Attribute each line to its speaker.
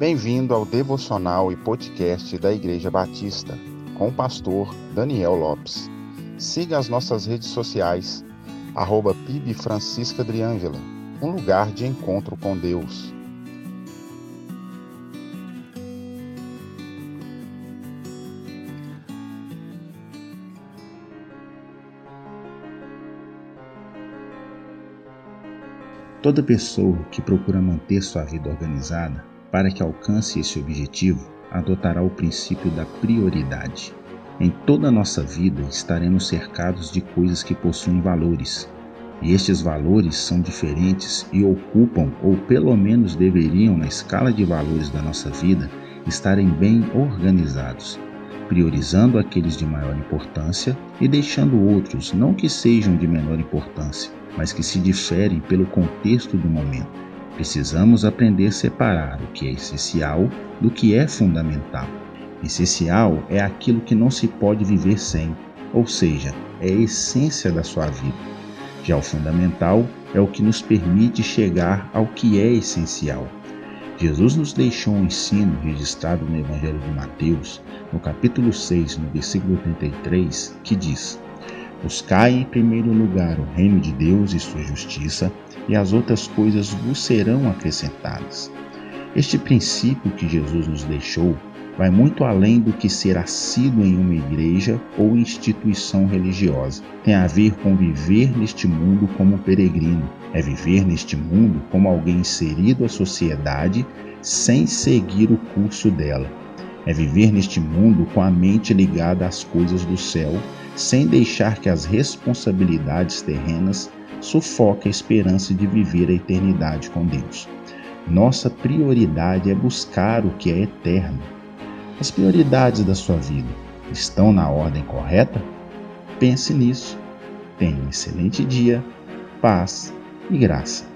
Speaker 1: Bem-vindo ao devocional e podcast da Igreja Batista, com o pastor Daniel Lopes. Siga as nossas redes sociais, arroba PIB Francisca um lugar de encontro com Deus.
Speaker 2: Toda pessoa que procura manter sua vida organizada para que alcance esse objetivo, adotará o princípio da prioridade. Em toda a nossa vida estaremos cercados de coisas que possuem valores, e estes valores são diferentes e ocupam, ou pelo menos deveriam, na escala de valores da nossa vida, estarem bem organizados, priorizando aqueles de maior importância e deixando outros não que sejam de menor importância, mas que se diferem pelo contexto do momento. Precisamos aprender a separar o que é essencial do que é fundamental. Essencial é aquilo que não se pode viver sem, ou seja, é a essência da sua vida. Já o fundamental é o que nos permite chegar ao que é essencial. Jesus nos deixou um ensino registrado no Evangelho de Mateus, no capítulo 6, no versículo 33, que diz: Buscai em primeiro lugar o reino de Deus e sua justiça, e as outras coisas vos serão acrescentadas. Este princípio que Jesus nos deixou vai muito além do que ser assíduo em uma igreja ou instituição religiosa. Tem a ver com viver neste mundo como peregrino, é viver neste mundo como alguém inserido à sociedade sem seguir o curso dela. É viver neste mundo com a mente ligada às coisas do céu sem deixar que as responsabilidades terrenas sufoquem a esperança de viver a eternidade com Deus. Nossa prioridade é buscar o que é eterno. As prioridades da sua vida estão na ordem correta? Pense nisso. Tenha um excelente dia, paz e graça.